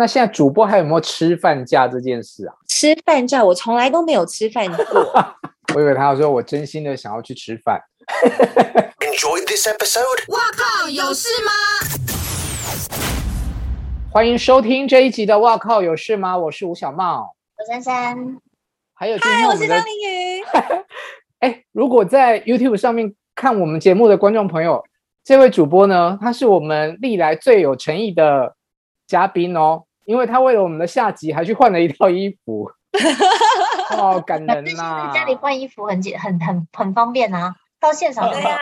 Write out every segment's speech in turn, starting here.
那现在主播还有没有吃饭假这件事啊？吃饭假我从来都没有吃饭过。我以为他要说我真心的想要去吃饭。Enjoy this episode。哇靠，有事吗？欢迎收听这一集的《哇靠有事吗》？我是吴小茂，我珊珊，还有今天我是张凌宇。哎，如果在 YouTube 上面看我们节目的观众朋友，这位主播呢，他是我们历来最有诚意的嘉宾哦。因为他为了我们的下集还去换了一套衣服，好、哦、感人呐、啊！在家里换衣服很简很很很方便啊，到现场对啊。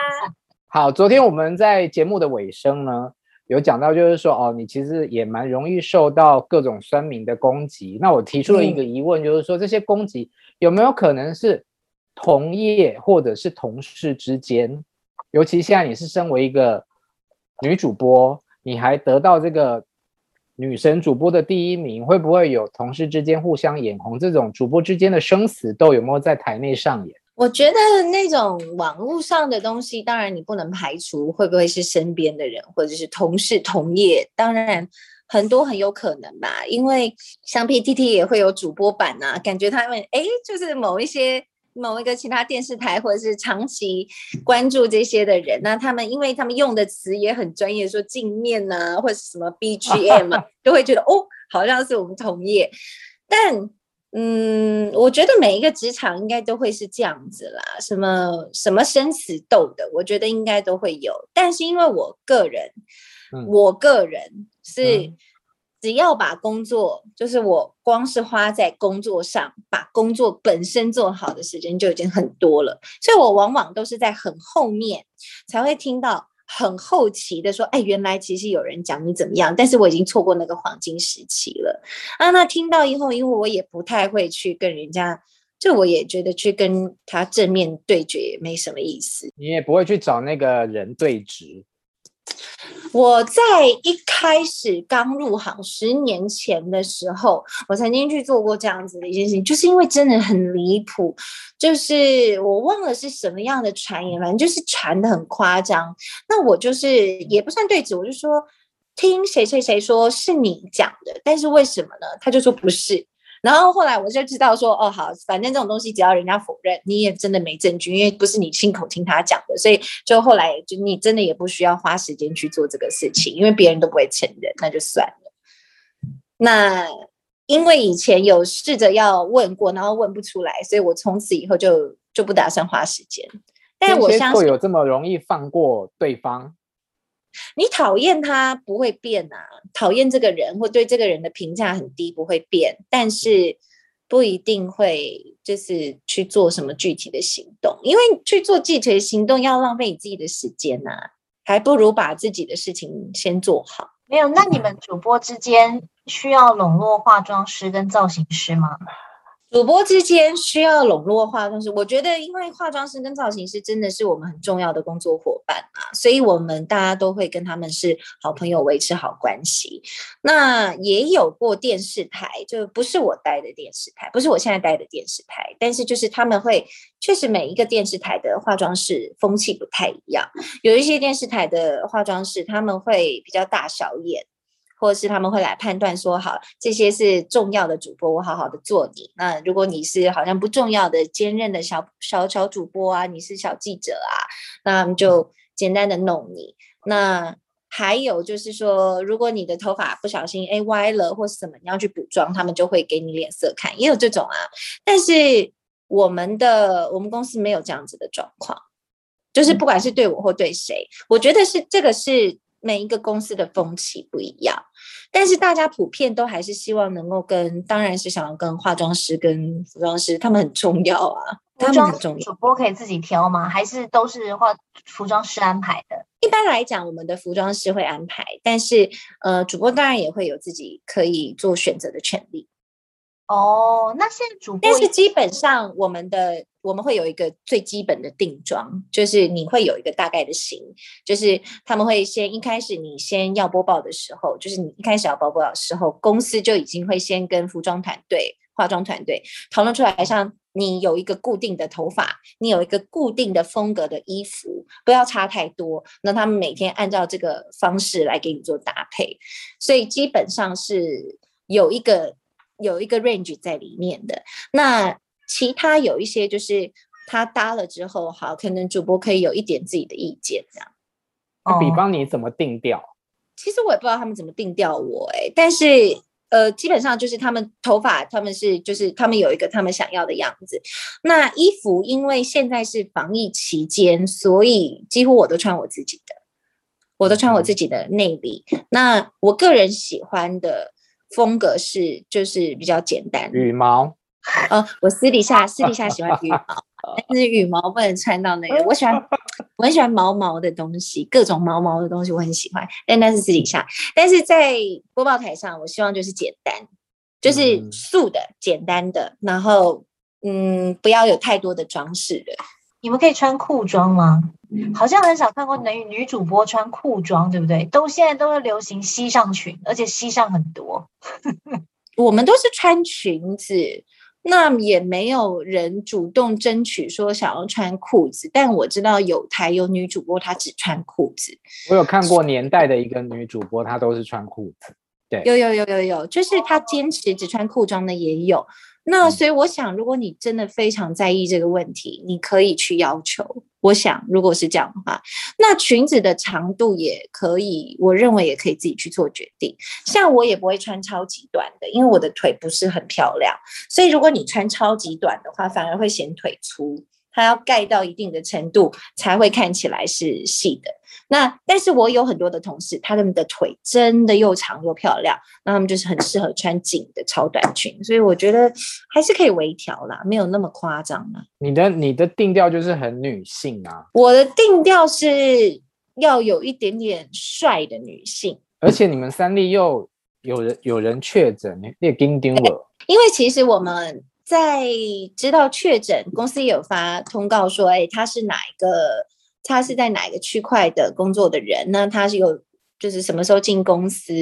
好，昨天我们在节目的尾声呢，有讲到就是说哦，你其实也蛮容易受到各种酸民的攻击。那我提出了一个疑问，就是说、嗯、这些攻击有没有可能是同业或者是同事之间？尤其现在你是身为一个女主播，你还得到这个。女神主播的第一名会不会有同事之间互相眼红？这种主播之间的生死斗有没有在台内上演？我觉得那种网络上的东西，当然你不能排除会不会是身边的人或者是同事同业，当然很多很有可能吧。因为像 PTT 也会有主播版啊，感觉他们哎，就是某一些。某一个其他电视台，或者是长期关注这些的人，那他们因为他们用的词也很专业，说镜面啊，或者是什么 BGM 啊，都会觉得哦，好像是我们同业。但嗯，我觉得每一个职场应该都会是这样子啦，什么什么生死斗的，我觉得应该都会有。但是因为我个人，嗯、我个人是。嗯只要把工作，就是我光是花在工作上，把工作本身做好的时间就已经很多了，所以我往往都是在很后面才会听到很后期的说，哎，原来其实有人讲你怎么样，但是我已经错过那个黄金时期了啊。那听到以后，因为我也不太会去跟人家，就我也觉得去跟他正面对决也没什么意思，你也不会去找那个人对质。我在一开始刚入行十年前的时候，我曾经去做过这样子的一件事情，就是因为真的很离谱，就是我忘了是什么样的传言，反正就是传得很夸张。那我就是也不算对质，我就说听谁谁谁说是你讲的，但是为什么呢？他就说不是。然后后来我就知道说，哦，好，反正这种东西只要人家否认，你也真的没证据，因为不是你亲口听他讲的，所以就后来就你真的也不需要花时间去做这个事情，因为别人都不会承认，那就算了。那因为以前有试着要问过，然后问不出来，所以我从此以后就就不打算花时间。但我相信会有这么容易放过对方。你讨厌他不会变啊，讨厌这个人或对这个人的评价很低不会变，但是不一定会就是去做什么具体的行动，因为去做具体的行动要浪费你自己的时间呐、啊，还不如把自己的事情先做好。没有，那你们主播之间需要笼络化妆师跟造型师吗？主播之间需要笼络化妆师，我觉得因为化妆师跟造型师真的是我们很重要的工作伙伴啊，所以我们大家都会跟他们是好朋友，维持好关系。那也有过电视台，就不是我待的电视台，不是我现在待的电视台，但是就是他们会，确实每一个电视台的化妆师风气不太一样，有一些电视台的化妆师他们会比较大小眼。或者是他们会来判断说，好，这些是重要的主播，我好好的做你。那如果你是好像不重要的兼任的小小小主播啊，你是小记者啊，那就简单的弄你。那还有就是说，如果你的头发不小心哎歪了或是什么，你要去补妆，他们就会给你脸色看，也有这种啊。但是我们的我们公司没有这样子的状况，就是不管是对我或对谁，我觉得是这个是。每一个公司的风气不一样，但是大家普遍都还是希望能够跟，当然是想要跟化妆师、跟服装师，他们很重要啊。他们很重要。主播可以自己挑吗？还是都是化服装师安排的？一般来讲，我们的服装师会安排，但是呃，主播当然也会有自己可以做选择的权利。哦，那现在主播，但是基本上我们的我们会有一个最基本的定妆，就是你会有一个大概的型，就是他们会先一开始你先要播报的时候，就是你一开始要播报的时候，公司就已经会先跟服装团队、化妆团队讨论出来，像你有一个固定的头发，你有一个固定的风格的衣服，不要差太多，那他们每天按照这个方式来给你做搭配，所以基本上是。有一个有一个 range 在里面的。那其他有一些就是他搭了之后，好，可能主播可以有一点自己的意见这样。那比方你怎么定调？其实我也不知道他们怎么定调我哎、欸，但是呃，基本上就是他们头发，他们是就是他们有一个他们想要的样子。那衣服因为现在是防疫期间，所以几乎我都穿我自己的，我都穿我自己的内里。那我个人喜欢的风格是就是比较简单，羽毛。呃，我私底下私底下喜欢羽毛。但是羽毛不能穿到那个，我喜欢，我很喜欢毛毛的东西，各种毛毛的东西我很喜欢，但那是私底下。但是在播报台上，我希望就是简单，就是素的、简单的，然后嗯，不要有太多的装饰的。你们可以穿裤装吗？好像很少看过女女主播穿裤装，对不对？都现在都是流行膝上裙，而且膝上很多。我们都是穿裙子。那也没有人主动争取说想要穿裤子，但我知道有台有女主播她只穿裤子。我有看过年代的一个女主播，她都是穿裤子。对，有有有有有，就是她坚持只穿裤装的也有。那所以我想，如果你真的非常在意这个问题，你可以去要求。我想，如果是这样的话，那裙子的长度也可以，我认为也可以自己去做决定。像我也不会穿超级短的，因为我的腿不是很漂亮，所以如果你穿超级短的话，反而会显腿粗。它要盖到一定的程度，才会看起来是细的。那但是我有很多的同事，他们的腿真的又长又漂亮，那他们就是很适合穿紧的超短裙。所以我觉得还是可以微调啦，没有那么夸张啦。你的你的定调就是很女性啊。我的定调是要有一点点帅的女性。而且你们三立又有人有人确诊，你也盯盯了。因为其实我们。在知道确诊，公司也有发通告说，哎，他是哪一个？他是在哪一个区块的工作的人？那他是有。就是什么时候进公司，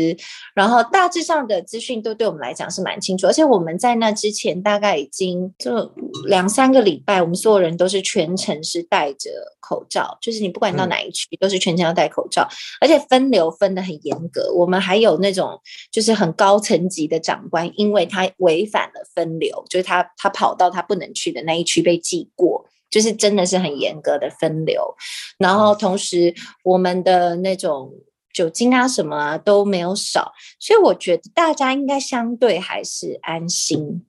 然后大致上的资讯都对我们来讲是蛮清楚，而且我们在那之前大概已经就两三个礼拜，我们所有人都是全程是戴着口罩，就是你不管到哪一区都是全程要戴口罩，而且分流分的很严格。我们还有那种就是很高层级的长官，因为他违反了分流，就是他他跑到他不能去的那一区被记过，就是真的是很严格的分流。然后同时我们的那种。酒精啊，什么啊都没有少，所以我觉得大家应该相对还是安心。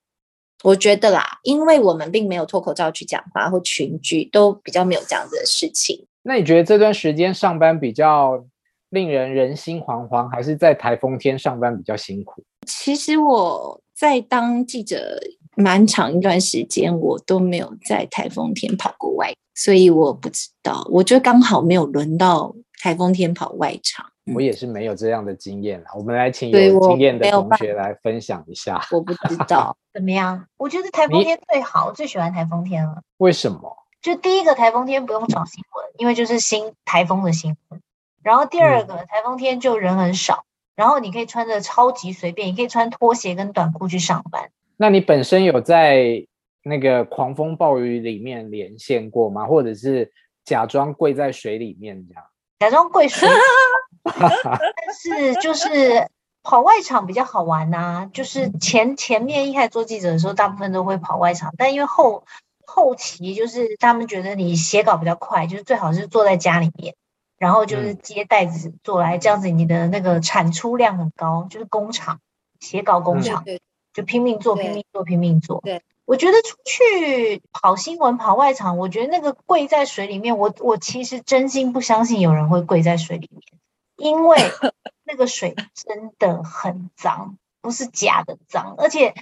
我觉得啦，因为我们并没有脱口罩去讲话或群聚，都比较没有这样子的事情。那你觉得这段时间上班比较令人人心惶惶，还是在台风天上班比较辛苦？其实我在当记者蛮长一段时间，我都没有在台风天跑过外，所以我不知道。我觉得刚好没有轮到台风天跑外场。我也是没有这样的经验，我们来请有经验的同学来分享一下。我，我不知道 怎么样，我觉得台风天最好，最喜欢台风天了。为什么？就第一个台风天不用找新闻，因为就是新台风的新闻。然后第二个、嗯、台风天就人很少，然后你可以穿着超级随便，你可以穿拖鞋跟短裤去上班。那你本身有在那个狂风暴雨里面连线过吗？或者是假装跪在水里面这样？假装跪水。但是就是跑外场比较好玩呐、啊，就是前前面一开始做记者的时候，大部分都会跑外场，但因为后后期就是他们觉得你写稿比较快，就是最好是坐在家里面，然后就是接袋子做来，这样子你的那个产出量很高，就是工厂写稿工厂，就拼命做拼命做拼命做。对，我觉得出去跑新闻跑外场，我觉得那个跪在水里面，我我其实真心不相信有人会跪在水里面。因为 那个水真的很脏，不是假的脏。而且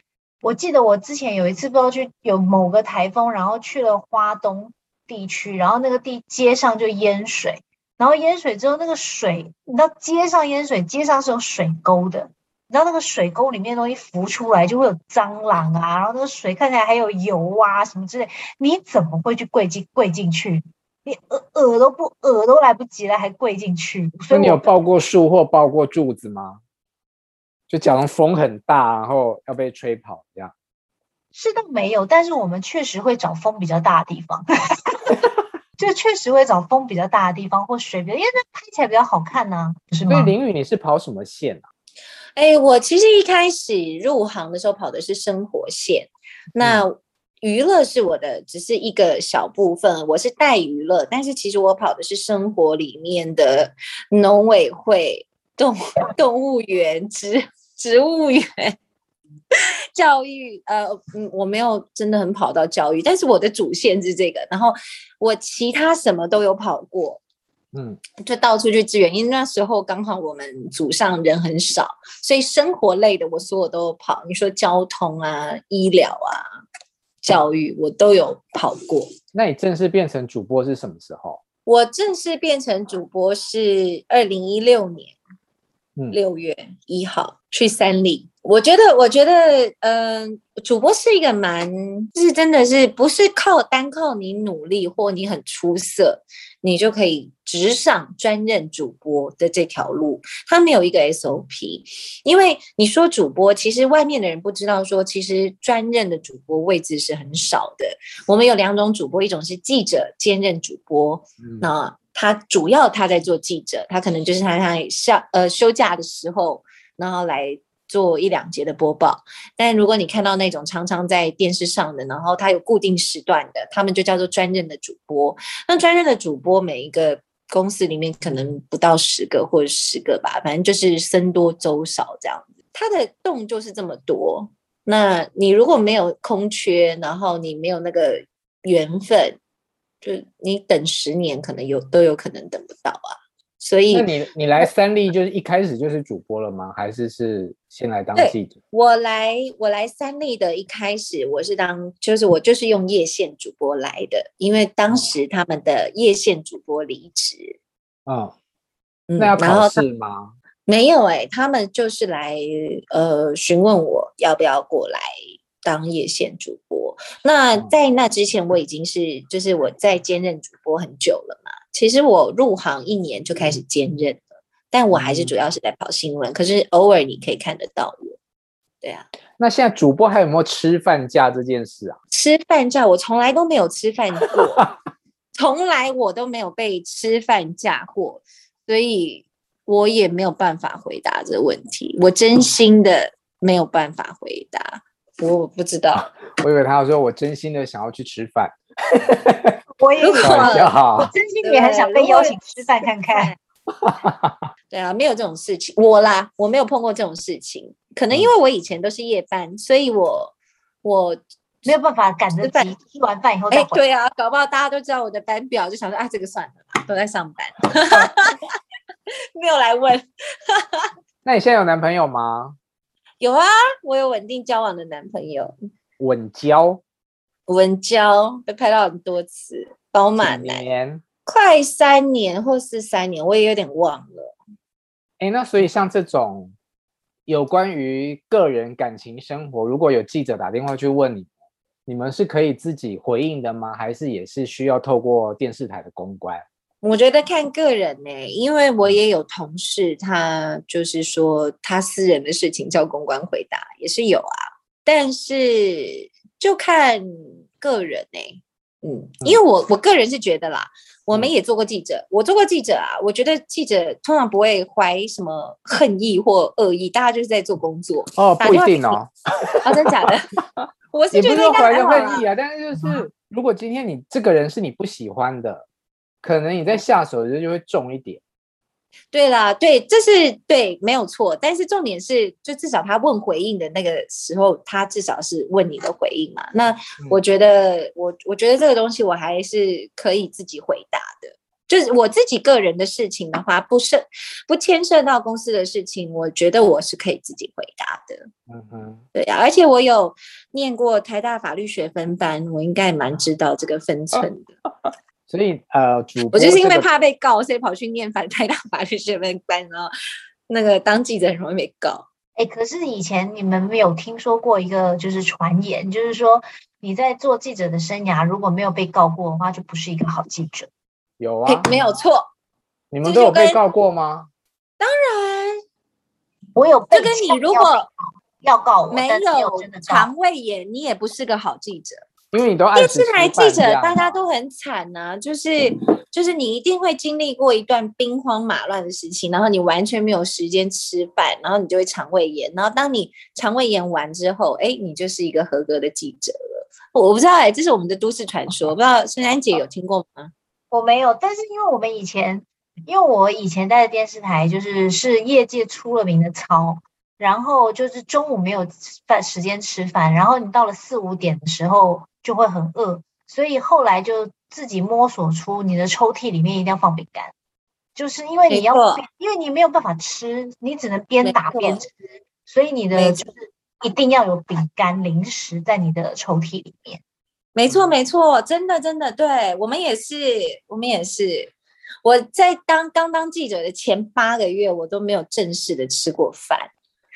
我记得我之前有一次不知道去有某个台风，然后去了花东地区，然后那个地街上就淹水，然后淹水之后那个水，你知道街上淹水，街上是有水沟的，你知道那个水沟里面的东西浮出来就会有蟑螂啊，然后那个水看起来还有油啊什么之类，你怎么会去跪进跪进去？你耳耳都不耳都来不及了，还跪进去。所以你有抱过树或抱过柱子吗？就假如风很大，然后要被吹跑这样。是倒没有，但是我们确实会找风比较大的地方，就确实会找风比较大的地方或水比较，因为那拍起来比较好看呢、啊。是吗？所以凌雨你是跑什么线啊？哎，我其实一开始入行的时候跑的是生活线，那娱乐是我的只是一个小部分，我是带娱乐，但是其实我跑的是生活里面的农委会、动动物园、植植物园、教育。呃，嗯，我没有真的很跑到教育，但是我的主线是这个，然后我其他什么都有跑过。嗯，就到处去支援，因为那时候刚好我们组上人很少，所以生活类的我所有都有跑。你说交通啊、医疗啊、教育，我都有跑过。那你正式变成主播是什么时候？我正式变成主播是二零一六年六月一号、嗯、去三立。我觉得，我觉得，嗯、呃，主播是一个蛮，就是真的是不是靠单靠你努力或你很出色，你就可以直上专任主播的这条路。他没有一个 SOP，因为你说主播，其实外面的人不知道说，其实专任的主播位置是很少的。我们有两种主播，一种是记者兼任主播，那、嗯、他主要他在做记者，他可能就是他在下呃休假的时候，然后来。做一两节的播报，但如果你看到那种常常在电视上的，然后他有固定时段的，他们就叫做专任的主播。那专任的主播，每一个公司里面可能不到十个或者十个吧，反正就是僧多粥少这样子。他的洞就是这么多。那你如果没有空缺，然后你没有那个缘分，就你等十年，可能有都有可能等不到啊。所以，那你你来三立就是一开始就是主播了吗？还是是先来当记者？我来我来三立的一开始，我是当就是我就是用夜线主播来的，因为当时他们的夜线主播离职。嗯，那要考试吗？没有哎、欸，他们就是来呃询问我要不要过来当夜线主播。那在那之前，我已经是就是我在兼任主播很久了嘛。其实我入行一年就开始兼任了，但我还是主要是在跑新闻。可是偶尔你可以看得到我，对啊。那现在主播还有没有吃饭假这件事啊？吃饭假我从来都没有吃饭过，从来我都没有被吃饭假过，所以我也没有办法回答这个问题。我真心的没有办法回答，我不知道。我以为他要说我真心的想要去吃饭。我也有，我真心也很想被邀请吃饭看看。对啊，没有这种事情，我啦，我没有碰过这种事情。可能因为我以前都是夜班，嗯、所以我我没有办法赶着饭吃完饭以后再回。哎，对啊，搞不好大家都知道我的班表，就想说啊，这个算了，都在上班，没有来问。那你现在有男朋友吗？有啊，我有稳定交往的男朋友。稳交。文娇被拍到很多次，饱满年，快三年或是三年，我也有点忘了。哎，那所以像这种有关于个人感情生活，如果有记者打电话去问你，你们是可以自己回应的吗？还是也是需要透过电视台的公关？我觉得看个人呢、欸，因为我也有同事，他就是说他私人的事情叫公关回答，也是有啊，但是。就看个人呢、欸，嗯，因为我我个人是觉得啦，我们也做过记者，我做过记者啊，我觉得记者通常不会怀什么恨意或恶意，大家就是在做工作哦，不一定哦，啊，真的假的？我是觉得怀着恨意啊，但是就是如果今天你这个人是你不喜欢的，可能你在下手的时候就会重一点。对啦，对，这是对，没有错。但是重点是，就至少他问回应的那个时候，他至少是问你的回应嘛。那我觉得，嗯、我我觉得这个东西我还是可以自己回答的。就是我自己个人的事情的话，不涉不牵涉到公司的事情，我觉得我是可以自己回答的。嗯哼，对呀、啊，而且我有念过台大法律学分班，我应该蛮知道这个分寸的。哦 所以呃，主播、这个、我就是因为怕被告，所以跑去念反台大法律学分班，然后那个当记者很容易被告。哎、欸，可是以前你们没有听说过一个就是传言，就是说你在做记者的生涯如果没有被告过的话，就不是一个好记者。有啊，没有错。你们都有被告过吗？当然，我有被。就跟你如果要告我，没有肠胃炎，你也不是个好记者。因为你都电视台记者，大家都很惨呐、啊，就是就是你一定会经历过一段兵荒马乱的事情，然后你完全没有时间吃饭，然后你就会肠胃炎，然后当你肠胃炎完之后，哎，你就是一个合格的记者了。我不知道哎，这是我们的都市传说，不知道 珊珊姐有听过吗？我没有，但是因为我们以前，因为我以前在电视台，就是是业界出了名的糙。然后就是中午没有饭时间吃饭，然后你到了四五点的时候就会很饿，所以后来就自己摸索出你的抽屉里面一定要放饼干，就是因为你要，因为你没有办法吃，你只能边打边吃，所以你的就是一定要有饼干零食在你的抽屉里面。没错，没错，真的，真的，对，我们也是，我们也是。我在当刚当记者的前八个月，我都没有正式的吃过饭。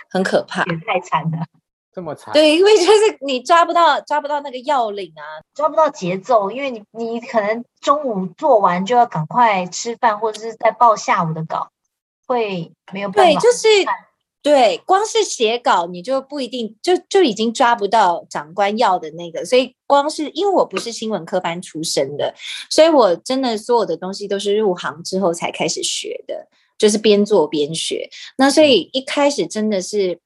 很可怕，也太惨了，这么惨。对，因为就是你抓不到抓不到那个要领啊，抓不到节奏，因为你你可能中午做完就要赶快吃饭，或者是在报下午的稿，会没有办法。对，就是对，光是写稿你就不一定就就已经抓不到长官要的那个，所以光是因为我不是新闻科班出身的，所以我真的所有的东西都是入行之后才开始学的。就是边做边学，那所以一开始真的是，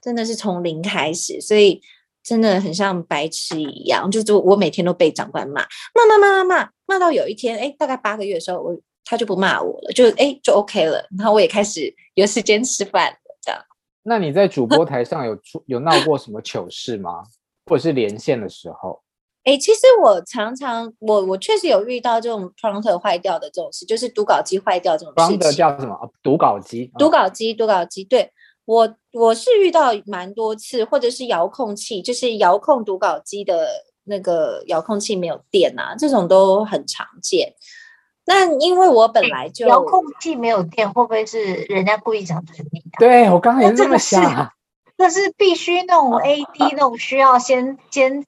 真的是从零开始，所以真的很像白痴一样，就是我每天都被长官骂，骂骂骂骂骂，骂到有一天，哎，大概八个月的时候，我他就不骂我了，就哎就 OK 了，然后我也开始有时间吃饭了，这样。那你在主播台上有出有闹过什么糗事吗？或者是连线的时候？哎、欸，其实我常常，我我确实有遇到这种 prompter 坏掉的这种事，就是读稿机坏掉这种事情。prompter 叫什么？读稿机。读稿机，读稿机。对，我我是遇到蛮多次，或者是遥控器，就是遥控读稿机的那个遥控器没有电啊，这种都很常见。那因为我本来就遥控器没有电，会不会是人家故意讲成你？对，我刚刚也这么想。这是必须那种 AD 那种需要先先。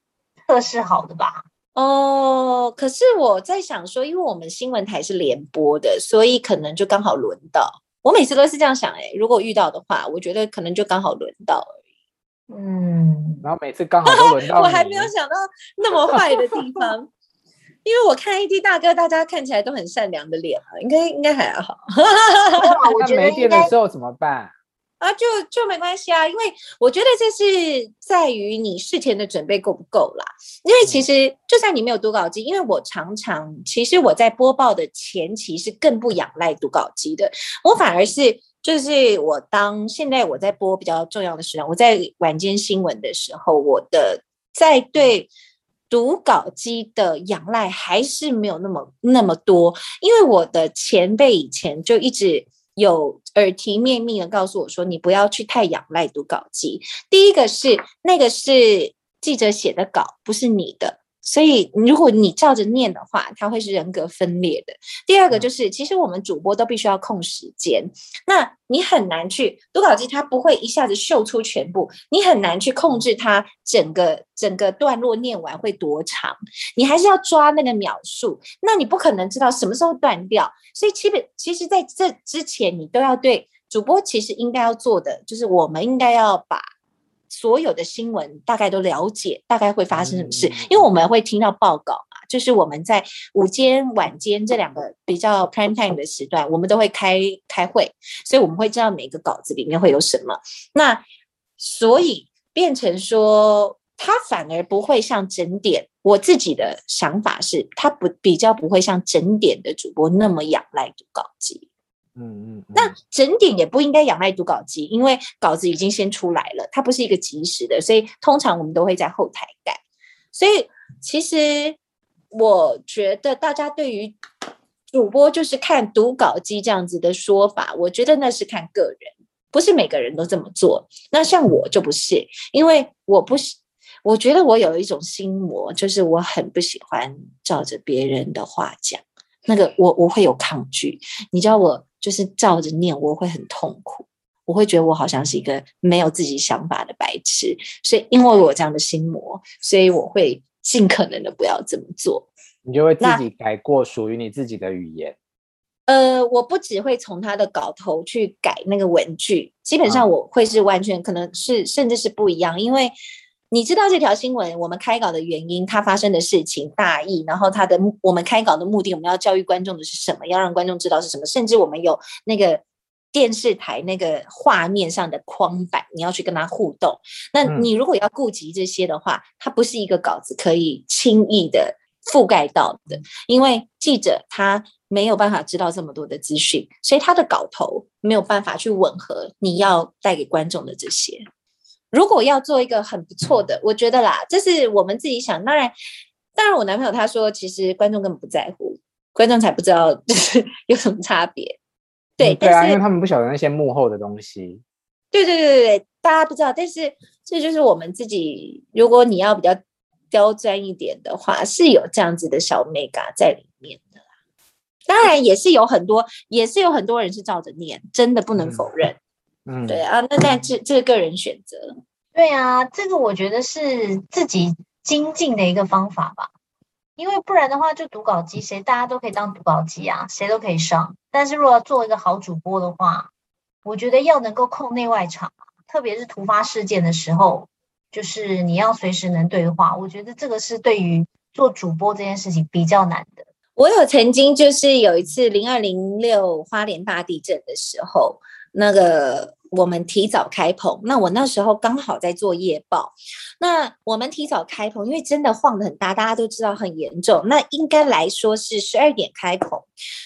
测试好的吧？哦，可是我在想说，因为我们新闻台是联播的，所以可能就刚好轮到。我每次都是这样想，哎，如果遇到的话，我觉得可能就刚好轮到而已。嗯，然后每次刚好都轮到。我还没有想到那么坏的地方，因为我看 AD 大哥，大家看起来都很善良的脸啊，应该应该还好。我觉得没电的时候怎么办？啊，就就没关系啊，因为我觉得这是在于你事前的准备够不够啦。因为其实就算你没有读稿机，因为我常常其实我在播报的前期是更不仰赖读稿机的，我反而是就是我当现在我在播比较重要的时段，我在晚间新闻的时候，我的在对读稿机的仰赖还是没有那么那么多，因为我的前辈以前就一直。有耳提面命的告诉我说：“你不要去太仰赖读稿机。第一个是那个是记者写的稿，不是你的。”所以，如果你照着念的话，它会是人格分裂的。第二个就是，其实我们主播都必须要控时间，那你很难去读稿机，它不会一下子秀出全部，你很难去控制它整个整个段落念完会多长，你还是要抓那个秒数，那你不可能知道什么时候断掉。所以，基本其实在这之前，你都要对主播其实应该要做的，就是我们应该要把。所有的新闻大概都了解，大概会发生什么事，因为我们会听到报告嘛，就是我们在午间、晚间这两个比较 prime time 的时段，我们都会开开会，所以我们会知道每个稿子里面会有什么。那所以变成说，他反而不会像整点。我自己的想法是，他不比较不会像整点的主播那么仰赖读稿机。嗯嗯，那整点也不应该仰赖读稿机，因为稿子已经先出来了，它不是一个即时的，所以通常我们都会在后台改。所以其实我觉得大家对于主播就是看读稿机这样子的说法，我觉得那是看个人，不是每个人都这么做。那像我就不是，因为我不是，我觉得我有一种心魔，就是我很不喜欢照着别人的话讲，那个我我会有抗拒，你知道我。就是照着念，我会很痛苦，我会觉得我好像是一个没有自己想法的白痴。所以，因为我有这样的心魔，所以我会尽可能的不要这么做。你就会自己改过属于你自己的语言。呃，我不只会从他的稿头去改那个文句，基本上我会是完全可能是甚至是不一样，因为你知道这条新闻我们开稿的原因，它发生的事情大意，然后它的我们开稿的目的，我们要教育观众的是什么？要让观众知道是什么？甚至我们有那个电视台那个画面上的框板，你要去跟他互动。那你如果要顾及这些的话，它不是一个稿子可以轻易的覆盖到的，因为记者他没有办法知道这么多的资讯，所以他的稿头没有办法去吻合你要带给观众的这些。如果要做一个很不错的，我觉得啦，这是我们自己想。当然，当然，我男朋友他说，其实观众根本不在乎，观众才不知道就是 有什么差别。对，嗯、对啊，是因为他们不晓得那些幕后的东西。对对对对对，大家不知道，但是这就是我们自己。如果你要比较刁钻一点的话，是有这样子的小美嘎在里面的啦。当然，也是有很多，也是有很多人是照着念，真的不能否认。嗯嗯，对啊，那但这这是个人选择，对啊，这个我觉得是自己精进的一个方法吧，因为不然的话，就读稿机，谁大家都可以当读稿机啊，谁都可以上。但是如果要做一个好主播的话，我觉得要能够控内外场，特别是突发事件的时候，就是你要随时能对话。我觉得这个是对于做主播这件事情比较难的。我有曾经就是有一次零二零六花莲大地震的时候。那个我们提早开棚，那我那时候刚好在做夜报，那我们提早开棚，因为真的晃得很大，大家都知道很严重。那应该来说是十二点开棚，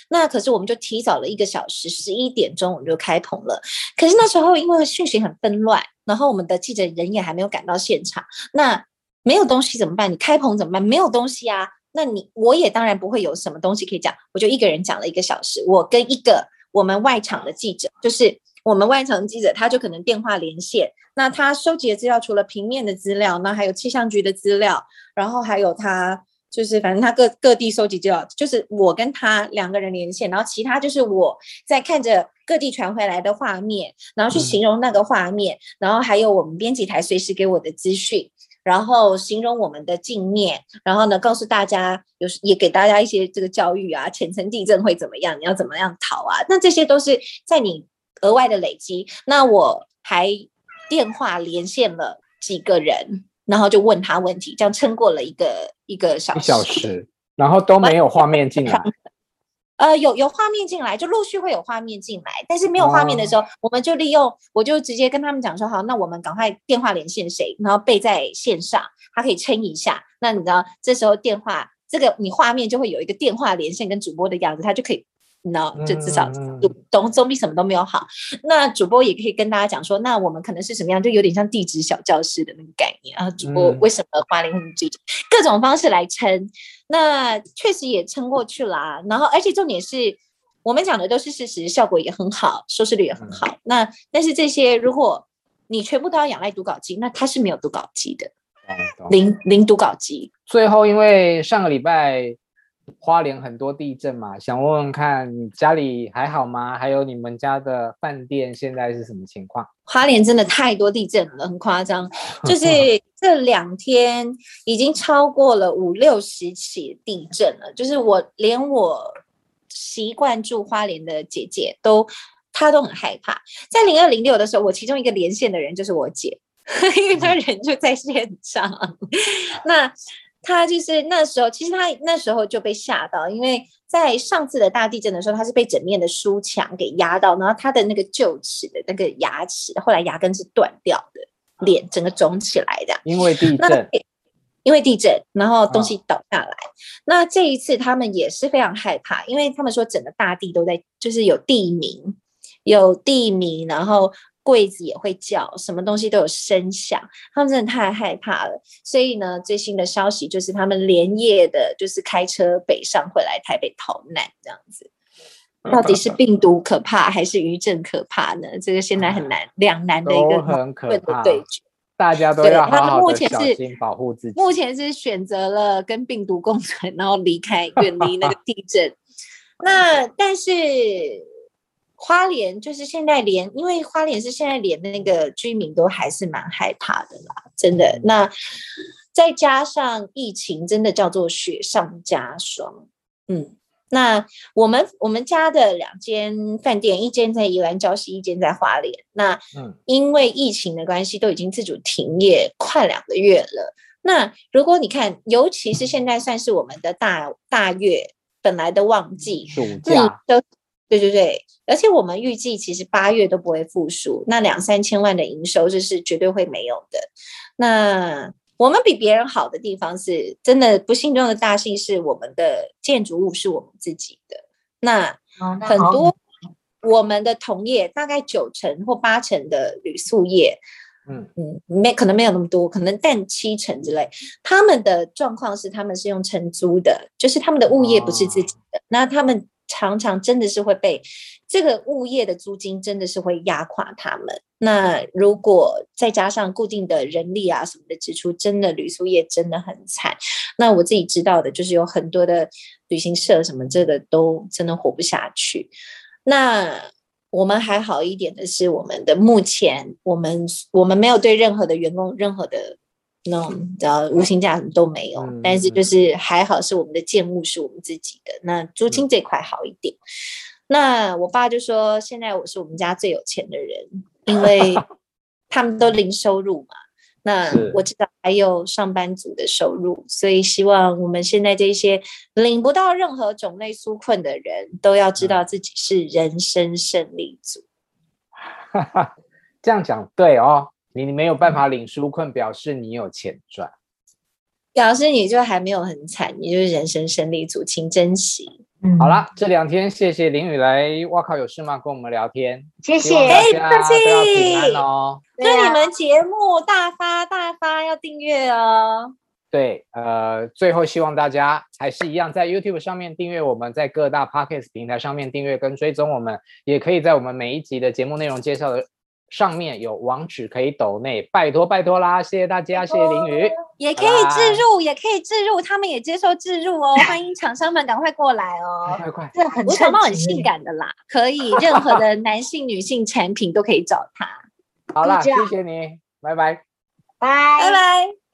那可是我们就提早了一个小时，十一点钟我们就开棚了。可是那时候因为讯息很纷乱，然后我们的记者人也还没有赶到现场，那没有东西怎么办？你开棚怎么办？没有东西啊，那你我也当然不会有什么东西可以讲，我就一个人讲了一个小时，我跟一个。我们外场的记者，就是我们外场的记者，他就可能电话连线。那他收集的资料，除了平面的资料，那还有气象局的资料，然后还有他就是反正他各各地收集资料，就是我跟他两个人连线，然后其他就是我在看着各地传回来的画面，然后去形容那个画面，然后还有我们编辑台随时给我的资讯。然后形容我们的镜面，然后呢，告诉大家有也给大家一些这个教育啊，浅层地震会怎么样，你要怎么样逃啊？那这些都是在你额外的累积。那我还电话连线了几个人，然后就问他问题，这样撑过了一个一个小时，一小时，然后都没有画面进来。呃，有有画面进来，就陆续会有画面进来，但是没有画面的时候，哦、我们就利用，我就直接跟他们讲说，好，那我们赶快电话连线谁，然后备在线上，他可以撑一下。那你知道，这时候电话这个你画面就会有一个电话连线跟主播的样子，他就可以，你知道，就至少总总比什么都没有好。那主播也可以跟大家讲说，那我们可能是什么样，就有点像地质小教室的那个概念啊。主播为什么花莲会这种各种方式来撑。那确实也撑过去了啊，然后而且重点是我们讲的都是事实，效果也很好，收视率也很好。那但是这些如果你全部都要仰赖读稿机，那它是没有读稿机的，零零读稿机。最后因为上个礼拜。花莲很多地震嘛，想问问看你家里还好吗？还有你们家的饭店现在是什么情况？花莲真的太多地震了，很夸张，就是这两天已经超过了五六十起地震了。就是我连我习惯住花莲的姐姐都，她都很害怕。在零二零六的时候，我其中一个连线的人就是我姐，因为她人就在现场。那。他就是那时候，其实他那时候就被吓到，因为在上次的大地震的时候，他是被整面的书墙给压到，然后他的那个臼齿的那个牙齿，后来牙根是断掉的，脸整个肿起来的。因为地震，因为地震，然后东西倒下来。哦、那这一次他们也是非常害怕，因为他们说整个大地都在，就是有地名，有地名，然后。柜子也会叫，什么东西都有声响，他们真的太害怕了。所以呢，最新的消息就是他们连夜的，就是开车北上回来台北逃难，这样子。到底是病毒可怕还是余震可怕呢？这个现在很难两难的一个很可怕的对决。大家都要好好的小心保护自己。目前是选择了跟病毒共存，然后离开远离那个地震。那但是。花莲就是现在连，因为花莲是现在连那个居民都还是蛮害怕的啦，真的。那再加上疫情，真的叫做雪上加霜。嗯，那我们我们家的两间饭店，一间在宜兰礁溪，一间在花莲。那因为疫情的关系，都已经自主停业快两个月了。那如果你看，尤其是现在算是我们的大大月本来的旺季，暑假都对对对，而且我们预计其实八月都不会复苏，那两三千万的营收这是绝对会没有的。那我们比别人好的地方是，真的不幸中的大幸，是我们的建筑物是我们自己的。那很多我们的同业，大概九成或八成的旅宿业，嗯嗯，没可能没有那么多，可能但七成之类。他们的状况是，他们是用承租的，就是他们的物业不是自己的，那他们。常常真的是会被这个物业的租金真的是会压垮他们。那如果再加上固定的人力啊什么的支出，真的旅宿业真的很惨。那我自己知道的就是有很多的旅行社什么这个都真的活不下去。那我们还好一点的是，我们的目前我们我们没有对任何的员工任何的。那种呃无形价什么都没有，嗯，但是就是还好是我们的建物是我们自己的，那租金这块好一点。嗯。那我爸就说，现在我是我们家最有钱的人，因为 他们都零收入嘛。那我知道还有上班族的收入，所以希望我们现在这些领不到任何种类纾困的人都要知道自己是人生胜利组。哈哈，这样讲对哦。你你没有办法领纾困，表示你有钱赚，表示你就还没有很惨，你就是人生胜利组，请珍惜。嗯，好了，这两天谢谢林雨来，哇靠，有事吗？跟我们聊天，谢谢，大家都要平安哦。祝你们节目大发大发，要订阅哦。对，呃，最后希望大家还是一样，在 YouTube 上面订阅我们，在各大 Podcast 平台上面订阅跟追踪我们，也可以在我们每一集的节目内容介绍的。上面有网址可以抖内，拜托拜托啦！谢谢大家，谢谢林宇，也可以置入，也可以置入，他们也接受置入哦，欢迎厂商们赶快过来哦，快快，这很我很性感的啦，可以任何的男性、女性产品都可以找他。好啦，谢谢你，拜拜，拜拜拜。